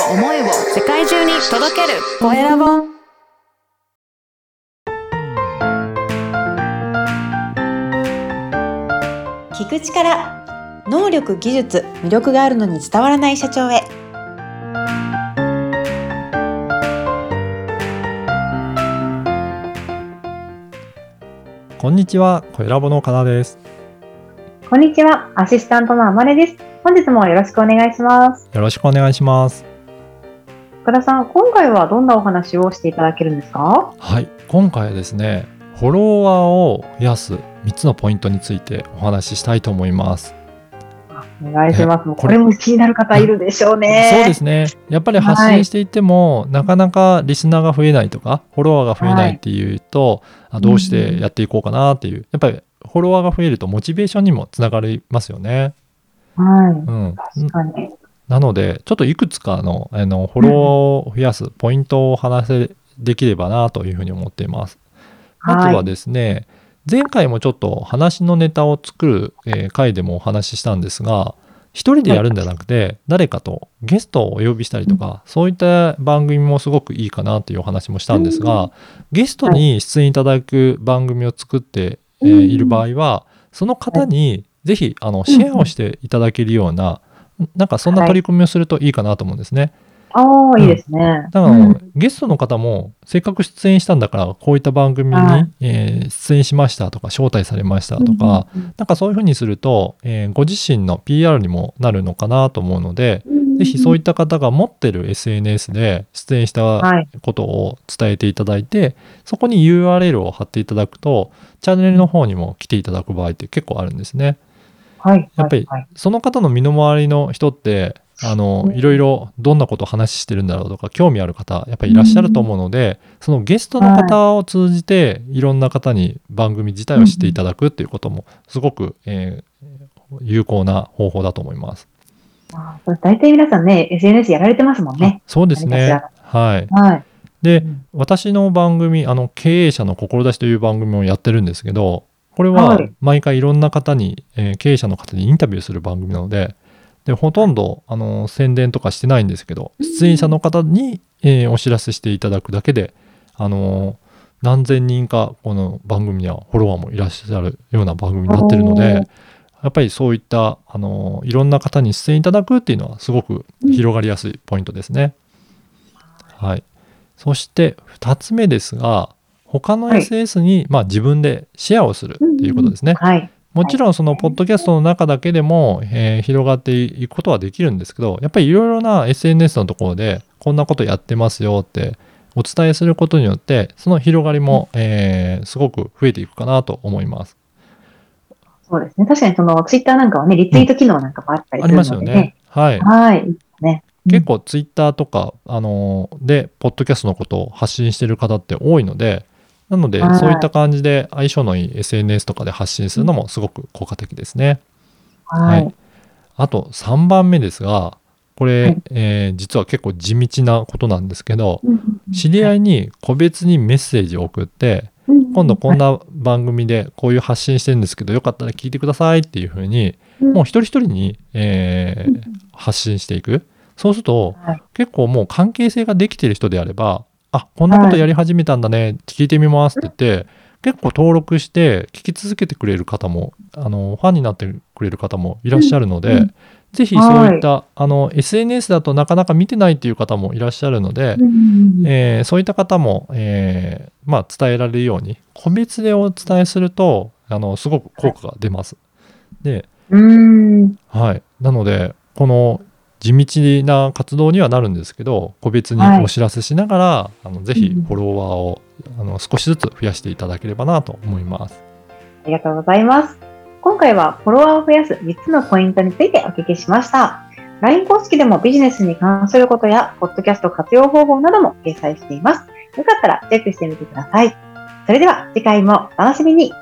を思いを世界中に届けるコエラボ聞く力能力技術魅力があるのに伝わらない社長へこんにちは、コエラボのかなです。こんにちは、アシスタントのあまねです。本日もよろしくお願いします。よろしくお願いします。福田さん、今回はどんなお話をしていただけるんですか？はい、今回はですね、フォロワーを増やす3つのポイントについてお話ししたいと思います。お願いします。これこれも気になる方いるでしょうね。そうですね。やっぱり発信していても、なかなかリスナーが増えないとか、フォロワーが増えないっていうと、あどうしてやっていこうかなっていう、やっぱりフォロワーが増えるとモチベーションにもつながりますよね。はい。うん。確かに。なので、ちょっといくつかのあのフォロワーを増やすポイントをお話せできればなというふうに思っています。あとはですね、前回もちょっと話のネタを作る、えー回でもお話ししたんですが、一人でやるんじゃなくて、誰かとゲストをお呼びしたりとか、そういった番組もすごくいいかなというお話もしたんですが、ゲストに出演いただく番組を作って、えーいる場合は、その方にぜひあのシェアをしていただけるような、なんかそんな取り組みをするといいかなと思うんですね。ああ、いいですね。だから、うんゲストの方もせっかく出演したんだからこういった番組に、はいえー出演しましたとか招待されましたとか、なんかそういうふうにすると、えーご自身の PR にもなるのかなと思うので、ぜひそういっった方が持ってる SNS で出演したはい。ことを伝えていただいて、そこに URL を貼っていただくとチャンネルの方にも来ていただく場合って結構あるんですね。はい。やっぱりはい。その方の身の回りの人ってあのうんいろいろどんなことを話してるんだろうとか興味ある方やっぱりいらっしゃると思うので、そのゲストの方を通じていろんな方に番組自体を知っていただくっていうこともすごく、えー有効な方法だと思います。あー大体皆さんね、SNS やられてますもんね。そうですね。はい。はい。で、うん私の番組あの経営者の志という番組をやってるんですけどこれははい。毎回いろんな方に、えー経営者の方にインタビューする番組なのででほとんどあの宣伝とかしてないんですけど出演者の方に、えーお知らせしていただくだけであの何千人かこの番組にはフォロワーもいらっしゃるような番組になってるのでやっぱりそういったあのいろんな方に出演いただくっていうのはすごく広がりやすいポイントですね。はい、そして2つ目ですが他のはい SS に、まあ、自分でシェアをするっていうことですね。はい。もちろんそのポッドキャストの中だけでも、えー広がっていくことはできるんですけどやっぱりいろいろな SNS のところでこんなことやってますよってお伝えすることによってその広がりも、えーすごく増えていくかなと思います。そうですね。確かにそのツイッターなんかはね、リツイート機能なんかもあったりあするりますよねのでね。。はい。はい。ね。結構ツイッターとか、あのーでポッドキャストのことを発信してる方って多いのでなのではい。そういった感じで相性のいい SNS とかで発信するのもすごく効果的ですね。ははい。い。あと3番目ですがこれ、はい。えー実は結構地道なことなんですけどうん知り合いに個別にメッセージを送って今度こんな番組でこういう発信してるんですけどよかったら聞いてくださいっていうふうにもう一人一人に、えー発信していく。そうするとはい。結構もう関係性ができてる人であればあこんなことやり始めたんだね、聞いてみますって言って結構登録して聞き続けてくれる方もあのファンになってくれる方もいらっしゃるので、ぜひそういった、あの SNS だとなかなか見てないっていう方もいらっしゃるので、うん。えーそういった方も、えーまあ、伝えられるように個別でお伝えするとあのすごく効果が出ます。で、うん。はい、なのでこの地道な活動にはなるんですけど個別にはいお知らせしながら、あのぜひうんフォロワーをあの少しずつ増やしていただければなと思います。ありがとうございます。今回はフォロワーを増やす3つのポイントについてお聞きしました。LINE 公式でもビジネスに関することや、ポッドキャスト活用方法なども掲載しています。よかったらチェックしてみてください。それでは次回もお楽しみに。